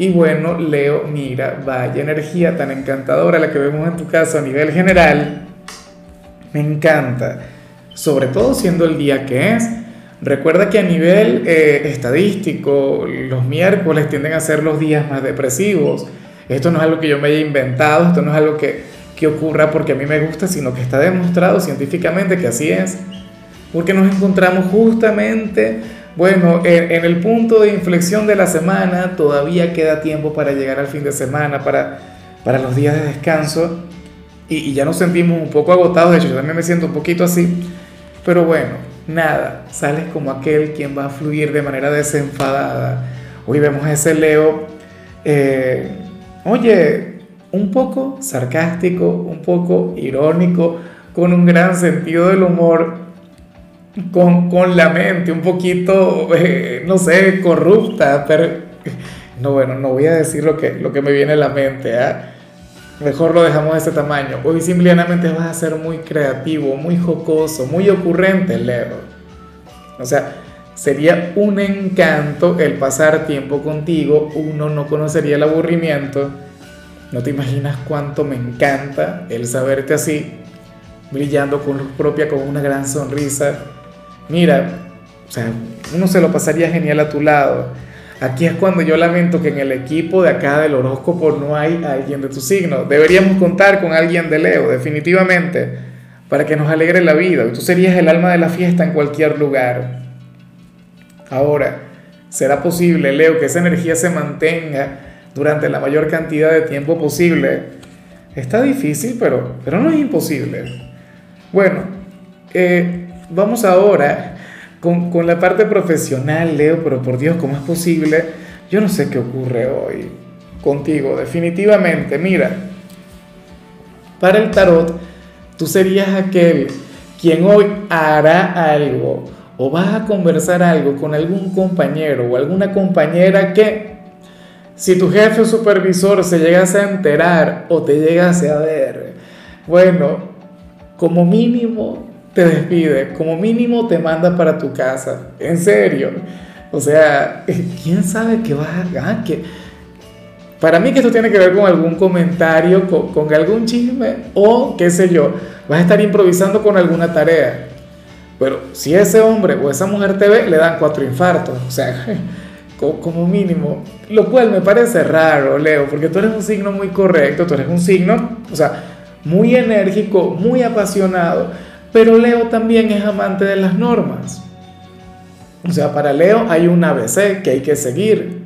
Y bueno, Leo, mira, vaya energía tan encantadora la que vemos en tu caso a nivel general. Me encanta, sobre todo siendo el día que es. Recuerda que a nivel eh, estadístico, los miércoles tienden a ser los días más depresivos. Esto no es algo que yo me haya inventado, esto no es algo que, que ocurra porque a mí me gusta, sino que está demostrado científicamente que así es. Porque nos encontramos justamente bueno, en, el punto de inflexión de la semana todavía queda tiempo para llegar al fin de semana, para, para los días de descanso. Y, ya nos sentimos un poco agotados, de hecho yo también me siento un poquito así, pero bueno, nada, sales como aquel quien va a fluir de manera desenfadada. Hoy vemos ese Leo, eh, oye, un poco sarcástico, un poco irónico, con un gran sentido del humor con, la mente un poquito, eh, no sé, corrupta, pero no, bueno, no voy a decir lo que, lo que me viene a la mente, ¿ah? mejor lo dejamos de ese tamaño. Hoy simplemente vas a ser muy creativo, muy jocoso, muy ocurrente, Leo. O sea, sería un encanto el pasar tiempo contigo, uno no conocería el aburrimiento. No te imaginas cuánto me encanta el saberte así, brillando con luz propia, con una gran sonrisa mira, o sea, uno se lo pasaría genial a tu lado. Aquí es cuando yo lamento que en el equipo de acá del horóscopo no hay alguien de tu signo. Deberíamos contar con alguien de Leo, definitivamente, para que nos alegre la vida. Tú serías el alma de la fiesta en cualquier lugar. Ahora, ¿será posible, Leo, que esa energía se mantenga durante la mayor cantidad de tiempo posible? Está difícil, pero, pero no es imposible. Bueno, eh, vamos ahora con, con, la parte profesional, Leo, pero por Dios, ¿cómo es posible? Yo no sé qué ocurre hoy contigo, definitivamente. Mira, para el tarot, tú serías aquel quien hoy hará algo o vas a conversar algo con algún compañero o alguna compañera que si tu jefe o supervisor se llegase a enterar o te llegase a ver, bueno, como mínimo te despide, como mínimo te manda para tu casa, en serio. O sea, ¿quién sabe qué vas a... Ah, que... Para mí que esto tiene que ver con algún comentario, con, algún chisme o qué sé yo, vas a estar improvisando con alguna tarea. Pero si ese hombre o esa mujer te ve, le dan cuatro infartos. O sea, como mínimo. Lo cual me parece raro, Leo, porque tú eres un signo muy correcto, tú eres un signo, o sea, muy enérgico, muy apasionado pero Leo también es amante de las normas. O sea, para Leo hay un ABC que hay que seguir.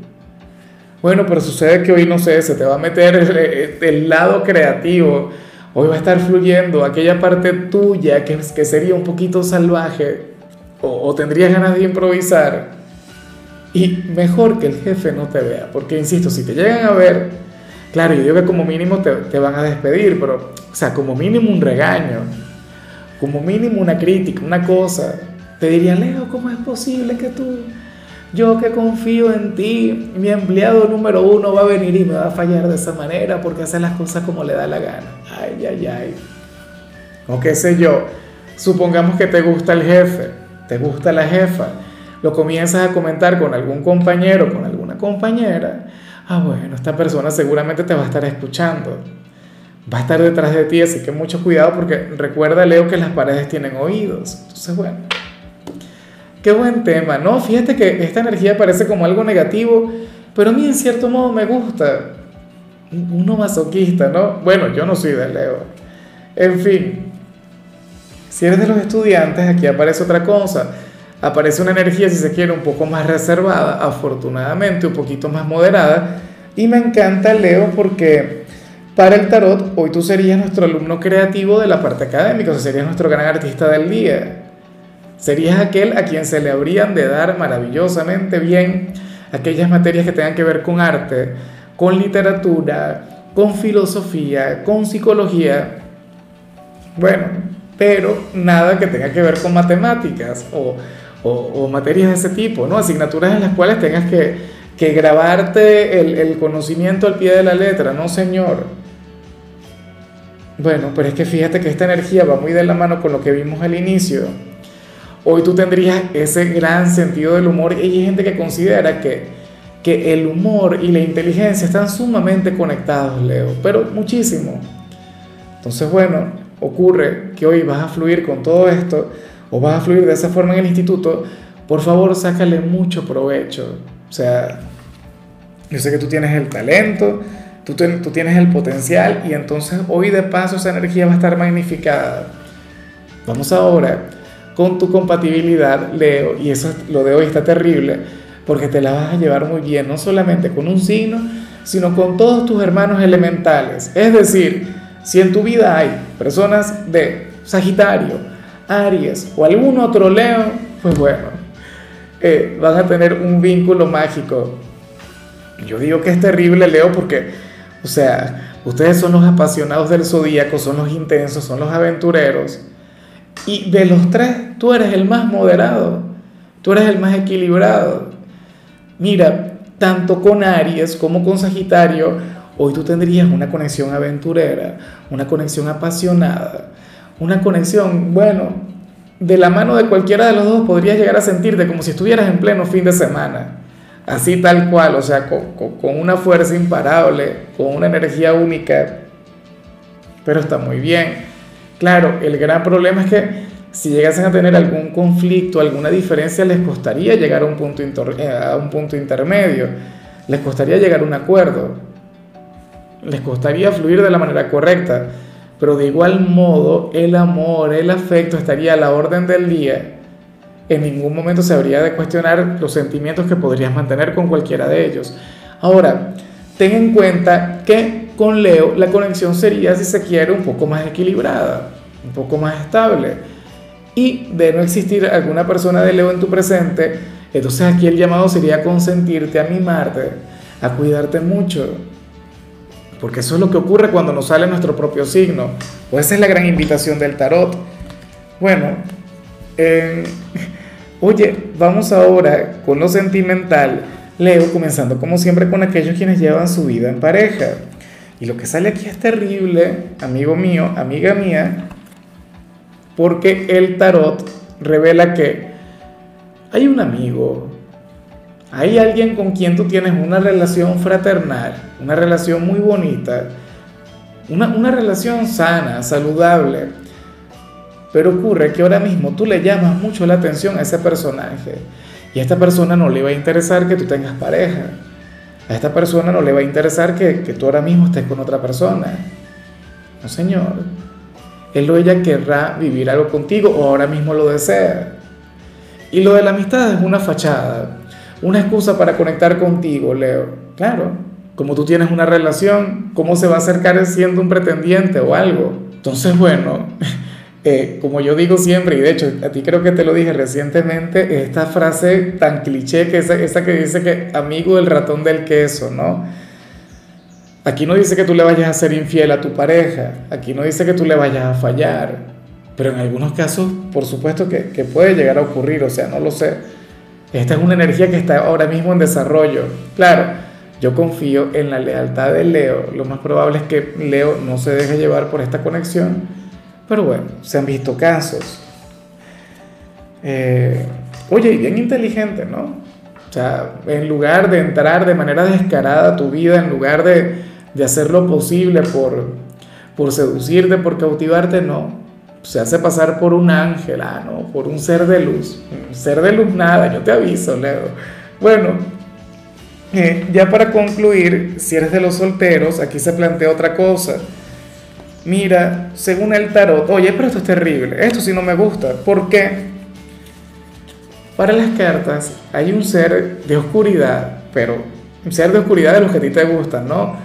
Bueno, pero sucede que hoy, no sé, se te va a meter el, lado creativo. Hoy va a estar fluyendo aquella parte tuya que, que sería un poquito salvaje o, o tendrías ganas de improvisar. Y mejor que el jefe no te vea, porque insisto, si te llegan a ver, claro, yo digo que como mínimo te, te van a despedir, pero, o sea, como mínimo un regaño como mínimo una crítica, una cosa, te diría, Leo, ¿cómo es posible que tú, yo que confío en ti, mi empleado número uno va a venir y me va a fallar de esa manera porque hace las cosas como le da la gana? Ay, ay, ay. O qué sé yo, supongamos que te gusta el jefe, te gusta la jefa, lo comienzas a comentar con algún compañero, con alguna compañera, ah, bueno, esta persona seguramente te va a estar escuchando va a estar detrás de ti, así que mucho cuidado porque recuerda, Leo, que las paredes tienen oídos. Entonces, bueno, qué buen tema, ¿no? Fíjate que esta energía parece como algo negativo, pero a mí en cierto modo me gusta. Uno masoquista, ¿no? Bueno, yo no soy de Leo. En fin, si eres de los estudiantes, aquí aparece otra cosa. Aparece una energía, si se quiere, un poco más reservada, afortunadamente, un poquito más moderada. Y me encanta Leo porque para el tarot, hoy tú serías nuestro alumno creativo de la parte académica, o sea, serías nuestro gran artista del día. Serías aquel a quien se le habrían de dar maravillosamente bien aquellas materias que tengan que ver con arte, con literatura, con filosofía, con psicología. Bueno, pero nada que tenga que ver con matemáticas o, materias de ese tipo, ¿no? Asignaturas en las cuales tengas que, que grabarte el conocimiento al pie de la letra, no señor. Bueno, pero es que fíjate que esta energía va muy de la mano con lo que vimos al inicio. Hoy tú tendrías ese gran sentido del humor y hay gente que considera que, que el humor y la inteligencia están sumamente conectados, Leo, pero muchísimo. Entonces, bueno, ocurre que hoy vas a fluir con todo esto o vas a fluir de esa forma en el instituto, por favor, sácale mucho provecho. O sea, yo sé que tú tienes el talento, tú, tienes el potencial y entonces hoy de paso esa energía va a estar magnificada. Vamos ahora con tu compatibilidad, Leo, y eso lo de hoy está terrible, porque te la vas a llevar muy bien, no solamente con un signo, sino con todos tus hermanos elementales. Es decir, si en tu vida hay personas de Sagitario, Aries o algún otro Leo, pues bueno, eh, van a tener un vínculo mágico. Yo digo que es terrible, Leo, porque, o sea, ustedes son los apasionados del zodíaco, son los intensos, son los aventureros. Y de los tres, tú eres el más moderado, tú eres el más equilibrado. Mira, tanto con Aries como con Sagitario, hoy tú tendrías una conexión aventurera, una conexión apasionada, una conexión, bueno, de la mano de cualquiera de los dos podrías llegar a sentirte como si estuvieras en pleno fin de semana. Así tal cual, o sea, con, una fuerza imparable, con una energía única. Pero está muy bien. Claro, el gran problema es que si llegasen a tener algún conflicto, alguna diferencia, les costaría llegar a un punto, eh, a un punto intermedio, les costaría llegar a un acuerdo, les costaría fluir de la manera correcta, pero de igual modo el amor, el afecto estaría a la orden del día. En ningún momento se habría de cuestionar los sentimientos que podrías mantener con cualquiera de ellos. Ahora, ten en cuenta que con Leo la conexión sería, si se quiere, un poco más equilibrada, un poco más estable. Y de no existir alguna persona de Leo en tu presente, entonces aquí el llamado sería consentirte, a mimarte, a cuidarte mucho. Porque eso es lo que ocurre cuando nos sale nuestro propio signo. O esa es la gran invitación del tarot. Bueno, oye, vamos ahora con lo sentimental. Leo, comenzando como siempre con aquellos quienes llevan su vida en pareja. Y lo que sale aquí es terrible, amigo mío, amiga mía, porque el tarot revela que hay un amigo, hay alguien con quien tú tienes una relación fraternal, una relación muy bonita, una, una relación sana, saludable, pero ocurre que ahora mismo tú le llamas mucho la atención a ese personaje y a esta persona no le va a interesar que tú tengas pareja. A esta persona no le va a interesar que, tú ahora mismo estés con otra persona. No, señor. Él o ella querrá vivir algo contigo o ahora mismo lo desea. Y lo de la amistad es una fachada, una excusa para conectar contigo, Leo. Claro, como tú tienes una relación, ¿cómo se va a acercar siendo un pretendiente o algo? Entonces, bueno, eh, como yo digo siempre, y de hecho a ti creo que te lo dije recientemente, esta frase tan cliché que esa, esa que dice que amigo del ratón del queso, ¿no? Aquí no dice que tú le vayas a ser infiel a tu pareja, aquí no dice que tú le vayas a fallar, pero en algunos casos, por supuesto que, que puede llegar a ocurrir, o sea, no lo sé. Esta es una energía que está ahora mismo en desarrollo. Claro, yo confío en la lealtad de Leo. Lo más probable es que Leo no se deje llevar por esta conexión pero bueno, se han visto casos. Eh, oye, y bien inteligente, ¿no? O sea, en lugar de entrar de manera descarada a tu vida, en lugar de, de hacer lo posible por, por seducirte, por cautivarte, no. Se hace pasar por un ángel, ah, ¿no? Por un ser de luz. Un ser de luz nada, yo te aviso, Leo. Bueno, eh, ya para concluir, si eres de los solteros, aquí se plantea otra cosa mira, según el tarot, oye, pero esto es terrible, esto sí no me gusta. ¿Por qué? Para las cartas hay un ser de oscuridad, pero un ser de oscuridad de los que a ti te gustan, ¿no?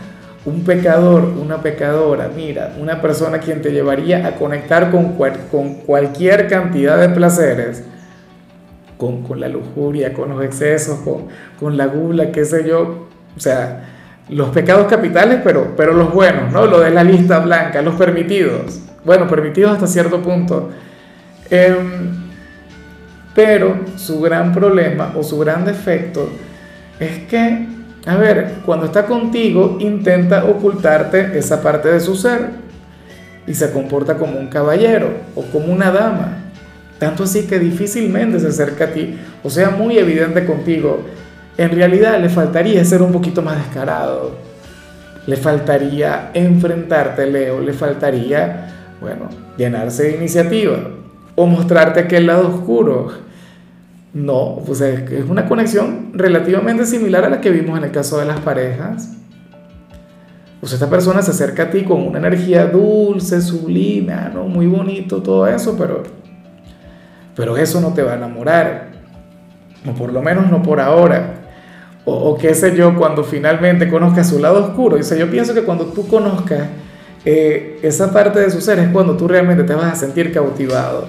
Un pecador, una pecadora, mira, una persona quien te llevaría a conectar con, con cualquier cantidad de placeres, con, con, la lujuria, con los excesos, con, con la gula, qué sé yo. O sea, los pecados capitales, pero, pero los buenos, ¿no? Lo de la lista blanca, los permitidos. bueno, permitidos hasta cierto punto. Em, pero su gran problema o su gran defecto es que, a ver, cuando está contigo intenta ocultarte esa parte de su ser y se comporta como un caballero o como una dama. Tanto así que difícilmente se acerca a ti o sea muy evidente contigo. En realidad le faltaría ser un poquito más descarado. Le faltaría enfrentarte, Leo. Le faltaría, bueno, llenarse de iniciativa o mostrarte aquel lado oscuro. No, pues es una conexión relativamente similar a la que vimos en el caso de las parejas. Pues esta persona se acerca a ti con una energía dulce, sublime, ah, ¿no? muy bonito, todo eso, pero, pero eso no te va a enamorar. O por lo menos no por ahora. O, qué sé yo, cuando finalmente conozcas su lado oscuro. Dice, yo pienso que cuando tú conozcas eh, esa parte de su ser es cuando tú realmente te vas a sentir cautivado.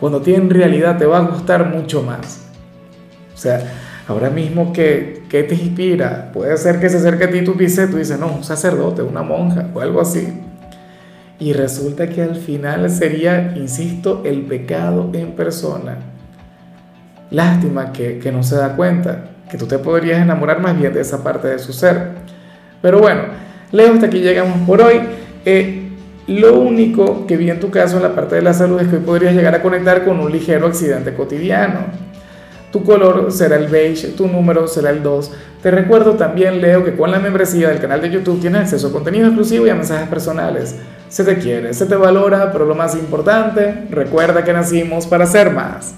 Cuando ti en realidad te va a gustar mucho más. O sea, Ahora mismo, ¿qué, ¿qué, te inspira? Puede ser que se acerque a ti y tú dices, tú dices, no, un sacerdote, una monja o algo así. Y resulta que al final sería, insisto, el pecado en persona. Lástima que, que no se da cuenta, que tú te podrías enamorar más bien de esa parte de su ser. Pero bueno, Leo, hasta aquí llegamos por hoy. Eh, lo único que vi en tu caso en la parte de la salud es que hoy podrías llegar a conectar con un ligero accidente cotidiano tu color será el beige, tu número será el 2. Te recuerdo también, Leo, que con la membresía del canal de YouTube tienes acceso a contenido exclusivo y a mensajes personales. Se te quiere, se te valora, pero lo más importante, recuerda que nacimos para ser más.